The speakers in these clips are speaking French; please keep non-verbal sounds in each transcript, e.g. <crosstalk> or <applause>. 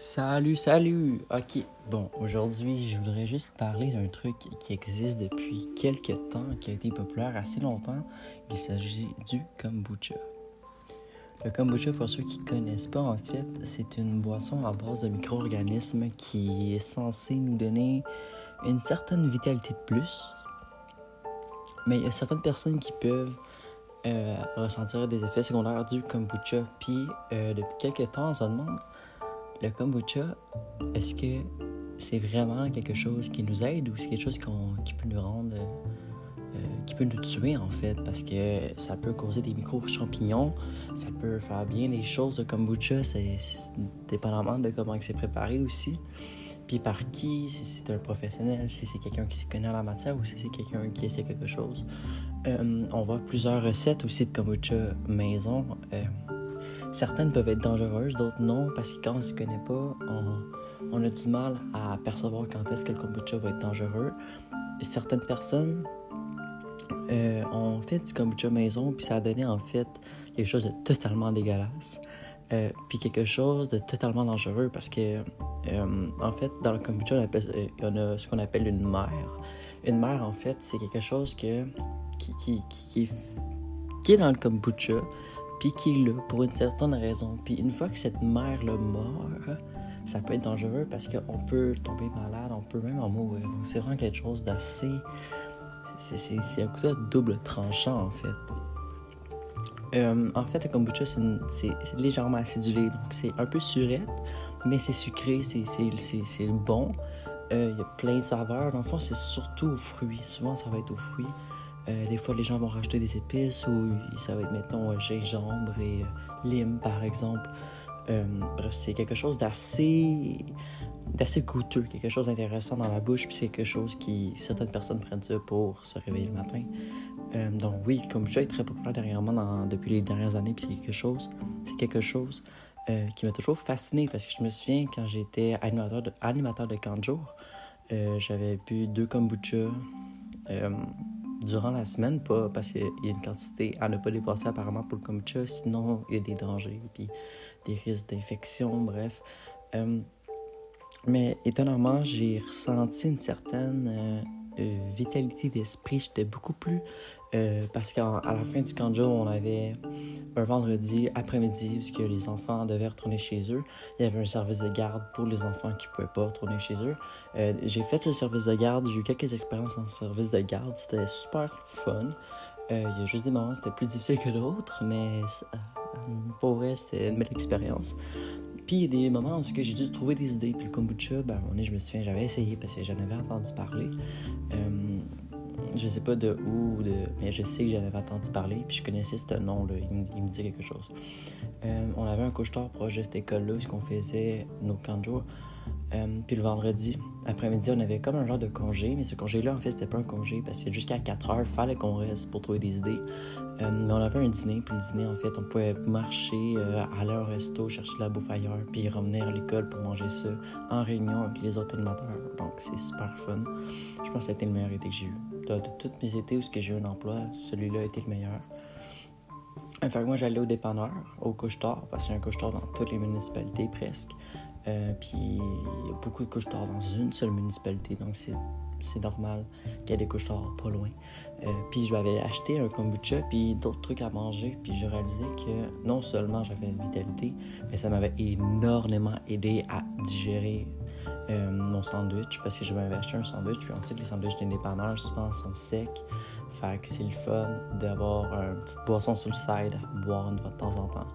Salut, salut! Ok, bon, aujourd'hui, je voudrais juste parler d'un truc qui existe depuis quelques temps, qui a été populaire assez longtemps. Il s'agit du kombucha. Le kombucha, pour ceux qui ne connaissent pas, en fait, c'est une boisson à base de micro-organismes qui est censée nous donner une certaine vitalité de plus. Mais il y a certaines personnes qui peuvent euh, ressentir des effets secondaires du kombucha. Puis, euh, depuis quelques temps, on se demande le kombucha, est-ce que c'est vraiment quelque chose qui nous aide ou c'est quelque chose qui peut nous rendre, euh, qui peut nous tuer en fait, parce que ça peut causer des micro-champignons, ça peut faire bien des choses. Le kombucha, c'est dépendamment de comment c'est préparé aussi. Puis par qui, si c'est un professionnel, si c'est quelqu'un qui s'y connaît en la matière ou si c'est quelqu'un qui essaie quelque chose. Euh, on voit plusieurs recettes aussi de kombucha maison. Euh, Certaines peuvent être dangereuses, d'autres non, parce que quand on ne s'y connaît pas, on, a du mal à percevoir quand est-ce que le kombucha va être dangereux. certaines personnes euh, ont fait du kombucha maison, puis ça a donné en fait quelque chose de totalement dégueulasse. Euh, puis quelque chose de totalement dangereux parce que, euh, en fait, dans le kombucha, on, appelle, on a ce qu'on appelle une mère. Une mère, en fait, c'est quelque chose qui, est dans le kombucha, puis qui est là pour une certaine raison. Puis une fois que cette mère-là meurt, ça peut être dangereux parce qu'on peut tomber malade, on peut même en mourir. Donc c'est vraiment quelque chose d'assez... C'est un couteau double tranchant en fait. Euh, en fait, le kombucha, c'est légèrement acidulé, donc c'est un peu surette, mais c'est sucré, c'est bon. Euh, il y a plein de saveurs. Dans le fond, c'est surtout aux fruits. Souvent, ça va être aux fruits. Euh, des fois, les gens vont rajouter des épices ou ça va être, mettons, euh, gingembre et euh, lime, par exemple. bref, c'est quelque chose d'assez d'assez goûteux, quelque chose d'intéressant dans la bouche, puis c'est quelque chose qui certaines personnes prennent ça pour se réveiller le matin. Donc oui, comme je est très populaire derrière moi depuis les dernières années, puis c'est quelque chose, c'est quelque chose qui m'a toujours fasciné parce que je me souviens quand j'étais animateur de, animateur de jour, j'avais bu deux kombucha durant la semaine, pas parce qu'il y a une quantité à ne pas dépasser apparemment pour le kombucha, sinon il y a des dangers, puis des risques d'infection, bref. Euh, mais étonnamment, j'ai ressenti une certaine euh, euh, vitalité d'esprit. J'étais beaucoup plus. Euh, parce qu'à la fin du camp on avait un vendredi après-midi où les enfants devaient retourner chez eux. Il y avait un service de garde pour les enfants qui ne pouvaient pas retourner chez eux. Euh, j'ai fait le service de garde, j'ai eu quelques expériences dans le service de garde. C'était super fun. il y a juste des moments c'était plus difficile que d'autres, mais pour vrai, c'était une belle expérience. Puis il y a des moments où j'ai dû trouver des idées. Puis le kombucha, ben, à un moment donné, je me souviens, j'avais essayé parce que j'en avais entendu parler. Euh, je sais pas de où, de, mais je sais que j'en avais entendu parler. Puis je connaissais ce nom-là. Il, il, me dit quelque chose. Euh, on avait un couche-tard proche de cette école-là, où on faisait nos camps. Euh, puis le vendredi, après-midi, on avait comme un genre de congé, mais ce congé-là, en fait, c'était pas un congé parce que jusqu'à 4 heures, il fallait qu'on reste pour trouver des idées. Euh, mais on avait un dîner, puis le dîner, en fait, on pouvait marcher, euh, aller au resto, chercher la bouffe ailleurs, puis revenir à l'école pour manger ça en réunion avec les autres animateurs. Donc, c'est super fun. Je pense que ça a été le meilleur été que j'ai eu. De, toutes mes étés où j'ai eu un emploi, celui-là a été le meilleur. Enfin, moi, j'allais au dépanneur, au couche-tard, parce qu'il y a un couche-tard dans toutes les municipalités presque. Euh, puis il y a beaucoup de couches-tard dans une seule municipalité, donc c'est, normal qu'il y ait des couches-tard pas loin. Euh, puis je m'avais acheté un kombucha, puis d'autres trucs à manger, puis je réalisais que non seulement j'avais une vitalité, mais ça m'avait énormément aidé à digérer euh, mon sandwich parce que je m'avais acheté un sandwich. Puis on sait que les sandwichs des dépanneurs souvent sont secs. Fait que c'est le fun d'avoir une petite boisson sur le side à boire une fois de temps en temps.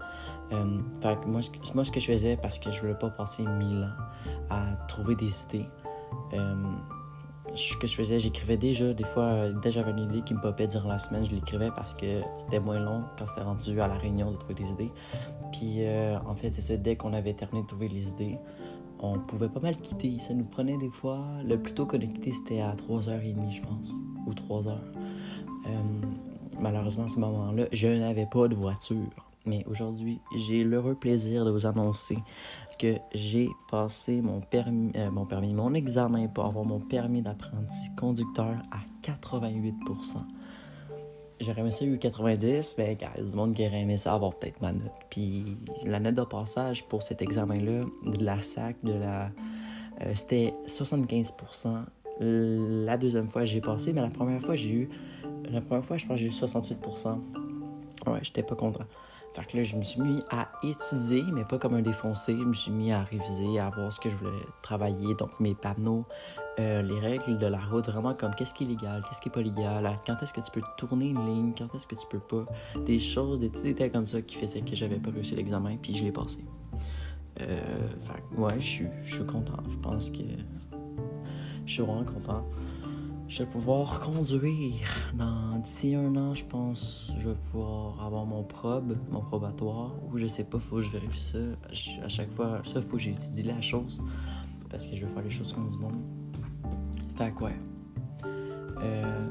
Euh, fait que moi, ce que je faisais, parce que je voulais pas passer mille ans à trouver des idées, euh, ce que je faisais, j'écrivais déjà, des fois, dès j'avais une idée qui me popait durant la semaine, je l'écrivais parce que c'était moins long quand c'était rendu à la réunion de trouver des idées. Puis en fait, c'est ça, dès qu'on avait terminé de trouver les idées, on pouvait pas mal quitter. Ça nous prenait des fois. Le plus tôt qu'on a quitté, c'était à 3h30, je pense, ou 3h. Euh, malheureusement, à ce moment-là, je n'avais pas de voiture. Mais aujourd'hui, j'ai l'heureux plaisir de vous annoncer que j'ai passé mon permis, euh, mon permis, mon examen pour avoir mon permis d'apprenti conducteur à 88 j'aurais aimé ça eu 90, mais il y a du monde qui aurait aimé ça avoir peut-être ma note. Puis la note de passage pour cet examen-là, de la SAC, de la. euh, c'était 75% La deuxième fois, j'ai passé, mais la première fois, j'ai eu. La première fois, je pense que j'ai eu 68% Ouais, j'étais pas content. Fait que là, je me suis mis à étudier, mais pas comme un défoncé. Je me suis mis à réviser, à voir ce que je voulais travailler. Donc, mes panneaux, euh, les règles de la route, vraiment comme qu'est-ce qui est légal, qu'est-ce qui est pas légal, quand est-ce que tu peux tourner une ligne, quand est-ce que tu peux pas. Des choses, des petits détails comme ça qui faisaient que j'avais pas réussi l'examen, puis je l'ai passé. Euh, fait ouais, je suis- content. Je pense que. Je suis vraiment content. Je vais pouvoir conduire dans d'ici un an, je pense. Je vais pouvoir avoir mon probe, mon probatoire, ou je sais pas, faut que je vérifie ça. À chaque fois, ça, faut que j'étudie la chose parce que je veux faire les choses comme du monde. Fait que ouais. Euh,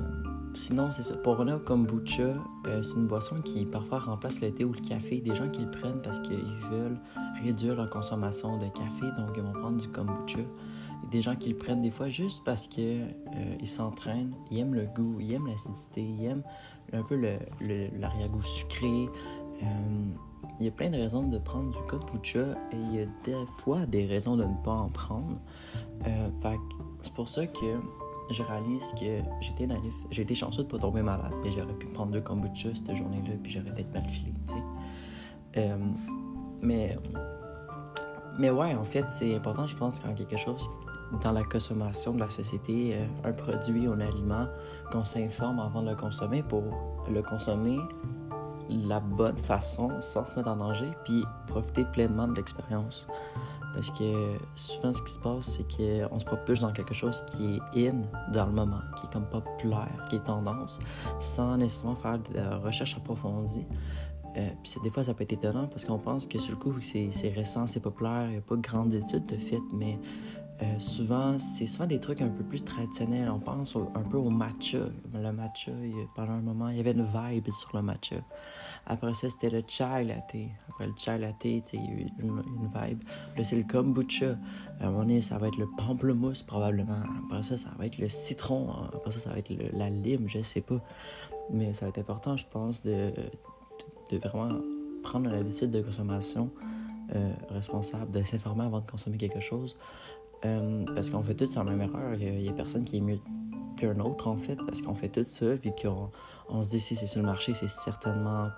sinon, c'est ça. Pour revenir au kombucha, euh, c'est une boisson qui parfois remplace le thé ou le café. Des gens qui le prennent parce qu'ils veulent réduire leur consommation de café, donc ils vont prendre du kombucha. Des gens qui le prennent des fois juste parce que euh, s'entraînent, ils aiment le goût, ils aiment l'acidité, ils aiment un peu le- le- l'arrière-goût sucré. Euh, il y a plein de raisons de prendre du kombucha et il y a des fois des raisons de ne pas en prendre. Fait c'est pour ça que je réalise que j'étais naïf. J'ai été chanceux de pas tomber malade, mais j'aurais pu prendre deux kombucha cette journée-là, puis j'aurais peut-être mal filé. Euh, mais, mais ouais, en fait, c'est important, je pense, quand quelque chose dans la consommation de la société, euh, un produit ou un aliment, qu'on s'informe avant de le consommer pour le consommer la bonne façon, sans se mettre en danger, puis profiter pleinement de l'expérience. Parce que souvent, ce qui se passe, c'est qu'on se propulse dans quelque chose qui est in dans le moment, qui est comme populaire, qui est tendance, sans nécessairement faire de la recherche approfondie. Euh, puis des fois, ça peut être étonnant parce qu'on pense que sur le coup, c'est récent, c'est populaire, il n'y a pas de grandes études de fait, mais euh, souvent, c'est souvent des trucs un peu plus traditionnels. On pense un peu au matcha. Le matcha, pendant un moment, il y avait une vibe sur le matcha. Après ça, c'était le chai latte. Après le chai latte, il y a eu une, vibe. Là, c'est le kombucha. À un moment donné, ça va être le pamplemousse, probablement. Après ça, ça va être le citron. Après ça, ça va être la lime, je sais pas. Mais ça va être important, je pense, de, de vraiment prendre l'habitude de consommation euh, responsable, de s'informer avant de consommer quelque chose. Euh, parce qu'on fait tous la même erreur. Il n'y a, personne qui est mieux qu'un autre, en fait, parce qu'on fait tout ça, vu qu'on on se dit si c'est sur le marché, c'est certainement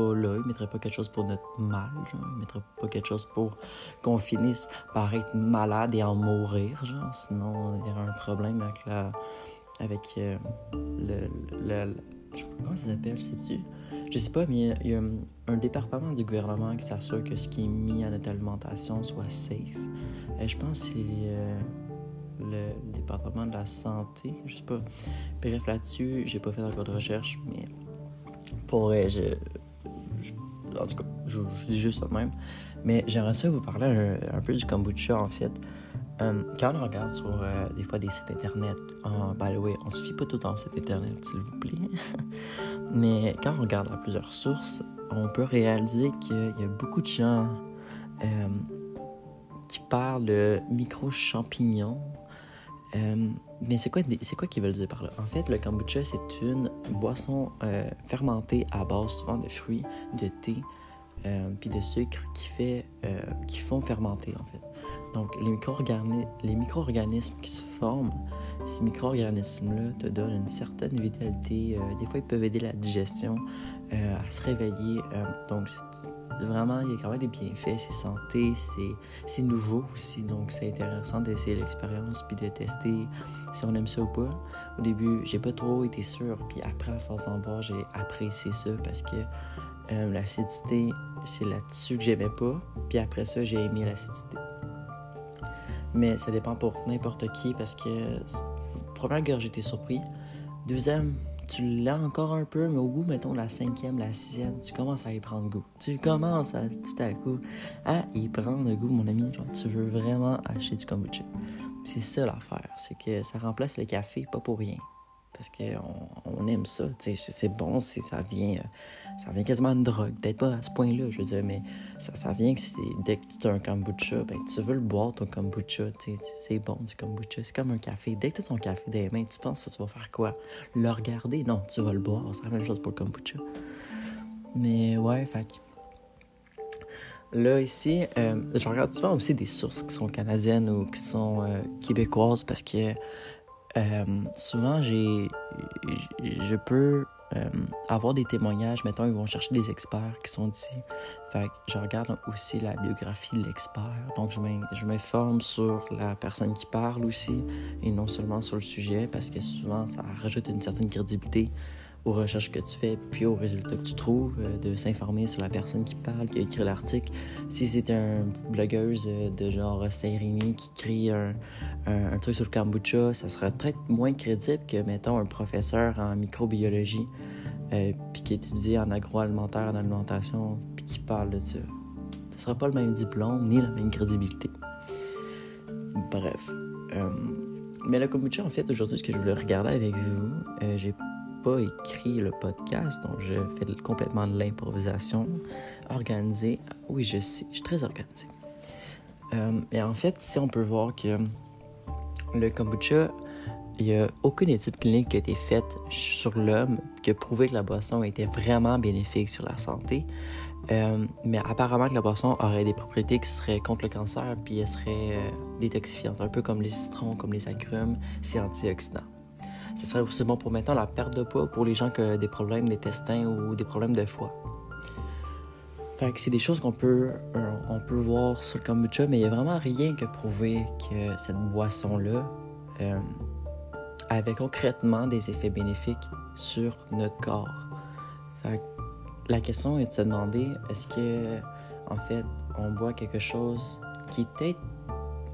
là. Ils ne mettraient pas quelque chose pour notre mal. Genre. Ils ne mettraient pas quelque chose pour qu'on finisse par être malade et en mourir. Genre. Sinon, il y aurait un problème avec la. avec euh, le, Comment ça s'appelle, sais-tu? Je sais pas, mais il y a- il un, département du gouvernement qui s'assure que ce qui est mis à notre alimentation soit safe. Euh, je pense que c'est euh, le département de la santé, je sais pas. Bref, là-dessus, j'ai pas fait encore de recherche, mais pour je- en tout cas, je, je dis juste ça de même. Mais j'aimerais ça vous parler un, peu du kombucha, en fait. Euh, quand on regarde sur euh, des fois des sites internet, euh, by the way, on se fie pas tout au site internet, s'il vous plaît. <laughs> Mais quand on regarde à plusieurs sources, on peut réaliser qu'il y a beaucoup de gens euh, qui parlent de micro-champignons. Mais c'est quoi, quoi qu'ils veulent dire par là? En fait, le kombucha, c'est une boisson euh, fermentée à base souvent de fruits, de thé, euh, puis de sucre qui, fait, euh, qui font fermenter, en fait. Donc, les micro-organi- les micro-organismes qui se forment, ces micro-organismes-là te donnent une certaine vitalité. des fois, ils peuvent aider la digestion euh, à se réveiller. euh, donc, vraiment, il y a quand même des bienfaits. C'est santé, c'est nouveau aussi. Donc, c'est intéressant d'essayer l'expérience puis de tester si on aime ça ou pas. Au début, j'ai pas trop été sûr. Puis après, à force d'en boire, j'ai apprécié ça parce que euh, l'acidité, c'est là-dessus que j'aimais pas. Puis après ça, j'ai aimé l'acidité. Mais ça dépend pour n'importe qui parce que, première gorge, j'étais surpris. Deuxième, tu l'as encore un peu, mais au bout, mettons, la cinquième, la sixième, tu commences à y prendre goût. Tu commences à, tout à coup à y prendre goût, mon ami. Genre, tu veux vraiment acheter du kombucha. C'est ça l'affaire, c'est que ça remplace le café, pas pour rien. Parce qu'on on aime ça. C'est bon, ça vient, ça vient quasiment de drogue. Peut-être pas à ce point-là, je veux dire, mais ça, ça vient que dès que tu as un kombucha, ben, tu veux le boire, ton kombucha. C'est bon du kombucha. C'est comme un café. Dès que tu as ton café dans les mains, tu penses que tu vas faire quoi? Le regarder? Non, tu vas le boire. C'est la même chose pour le kombucha. Mais ouais, fait Là, ici, euh, je regarde souvent aussi des sources qui sont canadiennes ou qui sont euh, québécoises parce que euh, souvent, j'ai, je peux avoir des témoignages. Mettons, ils vont chercher des experts qui sont d'ici. Fait je regarde aussi la biographie de l'expert. Donc, je m'informe sur la personne qui parle aussi et non seulement sur le sujet parce que souvent, ça rajoute une certaine crédibilité aux recherches que tu fais, puis aux résultats que tu trouves, euh, de s'informer sur la personne qui parle, qui a écrit l'article. Si c'est une petite blogueuse euh, de genre Saint-Rémy qui écrit un, truc sur le kombucha, ça sera peut-être moins crédible que, mettons, un professeur en microbiologie, euh, puis qui étudie en agroalimentaire, en alimentation, puis qui parle de ça. Ce sera pas le même diplôme, ni la même crédibilité. Bref. mais le kombucha, en fait, aujourd'hui, ce que je voulais regarder avec vous, j'ai écrit le podcast, donc je fais complètement de l'improvisation organisée. Oui, je sais, je suis très organisé. Euh, et en fait, si on peut voir que le kombucha, il n'y a aucune étude clinique qui a été faite sur l'homme qui a prouvé que la boisson était vraiment bénéfique sur la santé. Euh, mais apparemment que la boisson aurait des propriétés qui seraient contre le cancer, puis elle serait euh, détoxifiante, un peu comme les citrons, comme les agrumes, c'est antioxydant ce serait aussi bon pour maintenant la perte de poids pour les gens qui ont des problèmes d'intestin ou des problèmes de foie. Fait que c'est des choses qu'on peut, euh, on peut voir sur le kombucha, mais il n'y a vraiment rien qui a prouvé que cette boisson-là euh, avait concrètement des effets bénéfiques sur notre corps. Que la question est de se demander est-ce que, en fait, on boit quelque chose qui est peut-être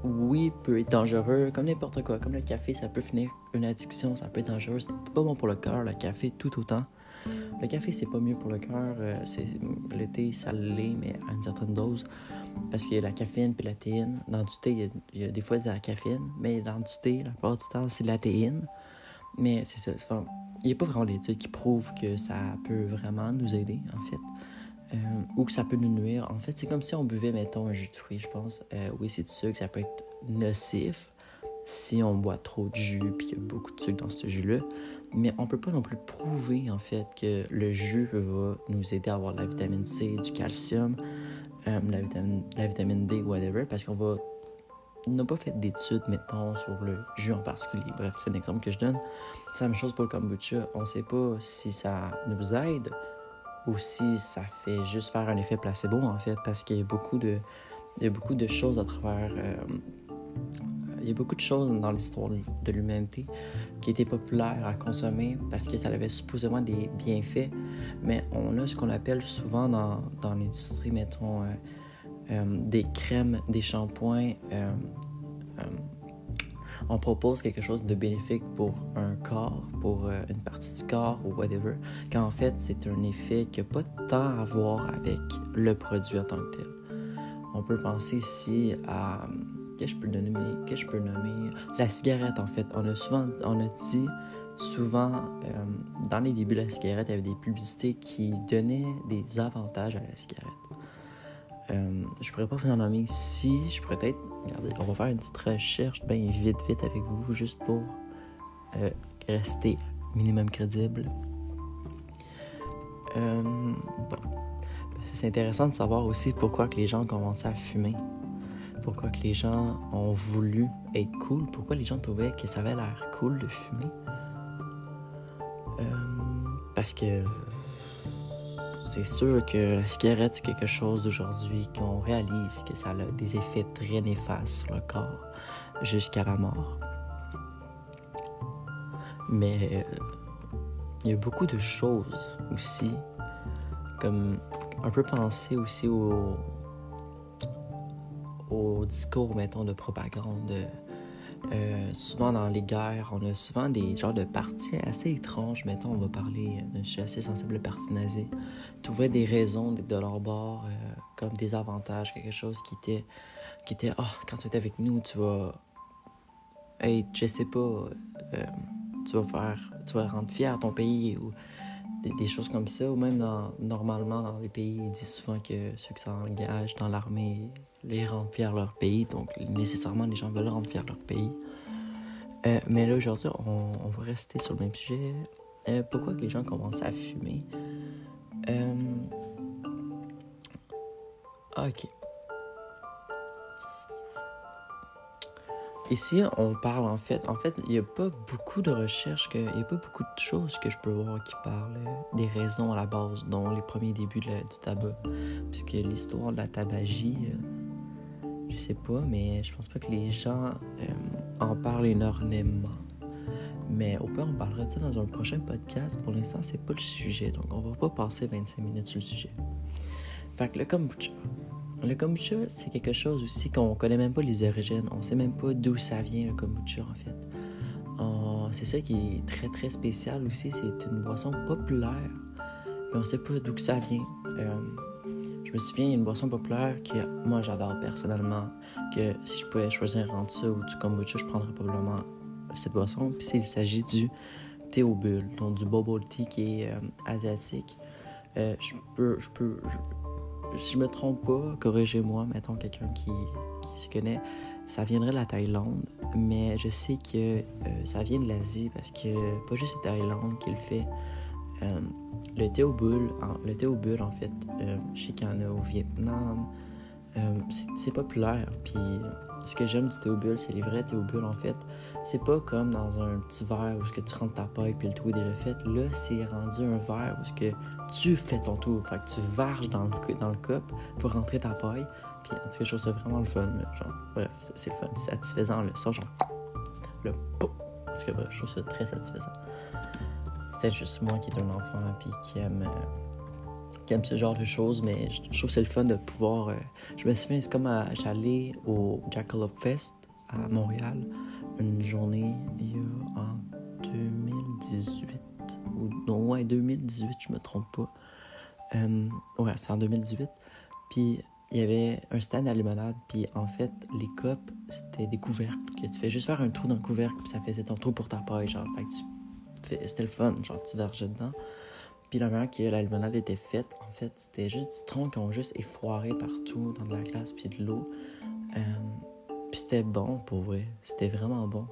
oui, peut être dangereux, comme n'importe quoi. Comme le café, ça peut finir une addiction, ça peut être dangereux. C'est pas bon pour le cœur, le café, tout autant. Le café, c'est pas mieux pour le cœur. Euh, le thé, ça l'est, mais à une certaine dose. Parce qu'il y a la caféine puis la théine. Dans du thé, il y, a, des fois de la caféine, mais dans du thé, la plupart du temps, c'est de la théine. Mais c'est ça. il n'y a pas vraiment d'études qui prouvent que ça peut vraiment nous aider, en fait. Euh, ou que ça peut nous nuire. En fait, c'est comme si on buvait, mettons, un jus de fruits, je pense. Euh, oui, c'est du sucre, ça peut être nocif si on boit trop de jus puis qu'il y a beaucoup de sucre dans ce jus-là. Mais on peut pas non plus prouver, en fait, que le jus va nous aider à avoir de la vitamine C, du calcium, euh, la, vitamine, la vitamine D, whatever, parce qu'on va n'a pas fait d'études, mettons, sur le jus en particulier. Bref, c'est un exemple que je donne. C'est la même chose pour le kombucha. On ne sait pas si ça nous aide ou si ça fait juste faire un effet placebo, en fait, parce qu'il y a beaucoup de, beaucoup de choses à travers. Euh, il y a beaucoup de choses dans l'histoire de l'humanité qui étaient populaires à consommer parce que ça avait supposément des bienfaits, mais on a ce qu'on appelle souvent dans, dans l'industrie, mettons, euh, euh, des crèmes, des shampoings on propose quelque chose de bénéfique pour un corps, pour euh, une partie du corps ou whatever, quand en fait c'est un effet qui n'a pas tant à voir avec le produit en tant que tel. On peut penser ici à que je peux nommer, que je peux nommer? La cigarette en fait. On a souvent, on a dit souvent euh, dans les débuts de la cigarette, il y avait des publicités qui donnaient des avantages à la cigarette. Euh, je pourrais pas vous en nommer ici. Je pourrais peut-être. Regardez, on va faire une petite recherche bien vite, vite avec vous, juste pour euh, rester minimum crédible. Euh, bon. C'est intéressant de savoir aussi pourquoi que les gens ont commencé à fumer. Pourquoi que les gens ont voulu être cool. Pourquoi les gens trouvaient que ça avait l'air cool de fumer. parce que c'est sûr que la cigarette, c'est quelque chose d'aujourd'hui qu'on réalise que ça a des effets très néfastes sur le corps jusqu'à la mort. Mais euh, il y a beaucoup de choses aussi, comme un peu penser aussi au, au discours, mettons, de propagande euh, souvent dans les guerres, on a souvent des genres de partis assez étranges. Mettons, on va parler, euh, je suis assez sensible au parti nazi. Trouver des raisons de leur bord, euh, comme des avantages, quelque chose qui était, qui était, oh, quand tu es avec nous, tu vas être, je sais pas, tu vas faire, tu vas rendre fier ton pays ou des, choses comme ça. Ou même dans, normalement dans les pays, ils disent souvent que ceux qui s'engagent dans l'armée les rendent fiers leur pays. Donc nécessairement, les gens veulent rendre fiers leur pays. Euh, mais là, aujourd'hui, on, va rester sur le même sujet. Euh, pourquoi que les gens commencent à fumer? Euh... Ok. Ici, on parle en fait. En fait, il n'y a pas beaucoup de recherches, il n'y a pas beaucoup de choses que je peux voir qui parlent des raisons à la base, dont les premiers débuts du tabac. Puisque l'histoire de la tabagie, je sais pas, mais je pense pas que les gens euh, en parlent énormément. Mais au pire, on parlera de ça dans un prochain podcast. Pour l'instant, c'est pas le sujet, donc on va pas passer 25 minutes sur le sujet. Fait que le kombucha. Le kombucha, c'est quelque chose aussi qu'on connaît même pas les origines. On sait même pas d'où ça vient, le kombucha, en fait. c'est ça qui est très, très spécial aussi. C'est une boisson populaire. Mais on sait pas d'où ça vient. Euh, je me souviens, il y a une boisson populaire que moi, j'adore personnellement. Que si je pouvais choisir entre ça ou du kombucha, je prendrais probablement cette boisson. Puis il s'agit du thé donc du bubble tea qui est euh, asiatique. Euh, je peux, je peux, si je me trompe pas, corrigez-moi, mettons quelqu'un qui, qui se connaît, ça viendrait de la Thaïlande, mais je sais que euh, ça vient de l'Asie parce que pas juste la Thaïlande qui le fait. Euh, le thé au bulle, le thé au en fait, euh, je sais qu'il y en a au Vietnam, c'est populaire. Puis ce que j'aime du thé au bulle, c'est les vrais thé au bulle en fait. C'est pas comme dans un petit verre où ce que tu rentres ta paille puis le tout est déjà fait. Là, c'est rendu un verre où ce que tu fais ton tour. Fait que tu varges dans le, dans le cup pour rentrer ta paille. Puis en tout cas, je trouve ça vraiment le fun. Genre, bref, c'est le fun. C'est satisfaisant, le son, genre, le pou. En tout cas, bref, je trouve ça très satisfaisant. Juste moi qui est un enfant puis qui aime. Euh, qui aime ce genre de choses, mais je, trouve que c'est le fun de pouvoir. Euh, je me souviens, c'est comme j'allais au Jackalope Fest à Montréal une journée il y a en 2018 ou non, ouais, 2018, je me trompe pas. Euh, ouais, c'est en 2018. Puis il y avait un stand à limonade, puis en fait, les copes, c'était des couvercles, que tu fais juste faire un trou dans le couvercle, puis ça faisait ton trou pour ta paille, genre. C'était le fun, genre, tu vergeais dedans. Puis la manière que la limonade était faite, en fait, c'était juste du citron qui ont juste effoiré partout dans de la glace, puis de l'eau. Euh, puis c'était bon, pour vrai. C'était vraiment bon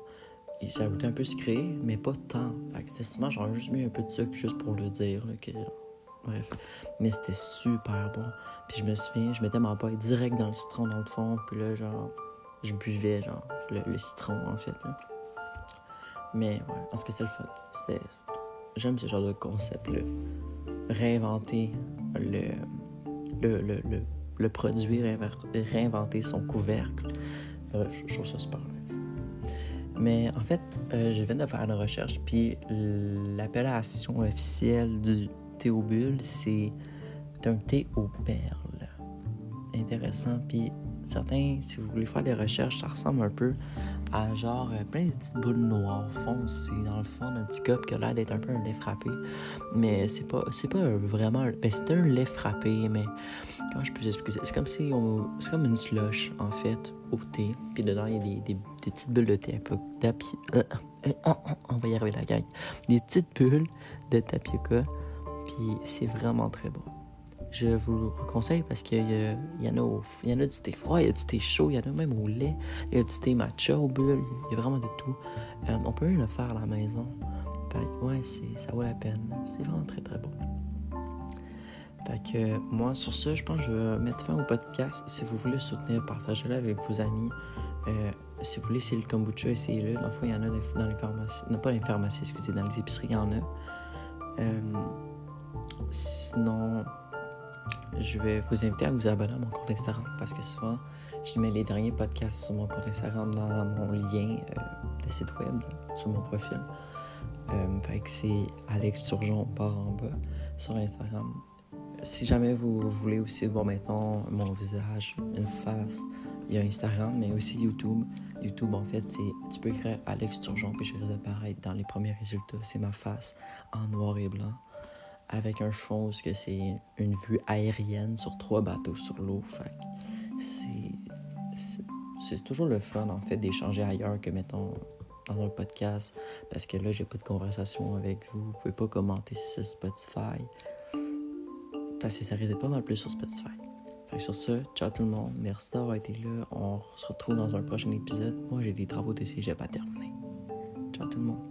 ça goûtait un peu sucré, mais pas tant. Fait que c'était souvent, j'aurais juste mis un peu de sucre juste pour le dire. que... Bref. Mais c'était super bon. Puis je me souviens, je mettais ma paille direct dans le citron dans le fond. Puis là, genre, je buvais, genre, le, citron, en fait. Mais ouais, parce que c'est le fun. J'aime ce genre de concept-là. Réinventer le, le, le, le, produit, réinventer son couvercle. Bref, je trouve ça super. Mais en fait, euh, je viens de faire une recherche, puis l'appellation officielle du thé aux bulles, c'est un thé aux perles. Intéressant. Puis certains, si vous voulez faire des recherches, ça ressemble un peu à genre euh, plein de petites boules noires foncées dans le fond d'un petit cup qui a l'air d'être un peu un lait frappé. Mais c'est pas, c'est pas vraiment. Ben, c'est un lait frappé, mais comment je peux expliquer C'est comme si on. C'est comme une slush, en fait, au thé. Puis dedans, il y a des, des, petites bulles de thé. Tapi, euh, euh, on va y arriver la gang. Des petites bulles de tapioca. Puis c'est vraiment très bon je vous le conseille parce qu'il y, en a y en a du thé froid, il y a du thé chaud, il y en a même au lait, il y a du thé matcha au bulle, il y a vraiment de tout. Euh, on peut même le faire à la maison. Fait ouais, ça vaut la peine. C'est vraiment très très bon. Fait que moi, sur ça, je pense que je vais mettre fin au podcast. Si vous voulez soutenir, partagez-le avec vos amis. Euh, si vous voulez essayer le kombucha, essayez-le. Dans le fond, il y en a dans les pharmacies. Non, pas dans les pharmacies, excusez, dans les épiceries, il y en a. Euh, sinon, je vais vous inviter à vous abonner à mon compte Instagram parce que souvent, je mets les derniers podcasts sur mon compte Instagram dans mon lien euh, de site web, sur mon profil. Euh, que c'est Alex Turgeon par en bas sur Instagram. Si jamais vous voulez aussi voir maintenant mon visage, une face, il y a Instagram, mais aussi YouTube. YouTube, en fait, c'est tu peux écrire Alex Turgeon, puis je vais apparaître dans les premiers résultats. C'est ma face en noir et blanc avec un fond où c'est une vue aérienne sur trois bateaux sur l'eau. c'est, c'est toujours le fun, en fait, d'échanger ailleurs que, mettons, dans un podcast parce que là, j'ai pas de conversation avec vous. Vous pouvez pas commenter sur Spotify parce que ça risque pas mal plus sur Spotify. Fait que sur ce, ciao tout le monde. Merci d'avoir été là. On se retrouve dans un prochain épisode. Moi, j'ai des travaux de cégep à terminer. Ciao tout le monde.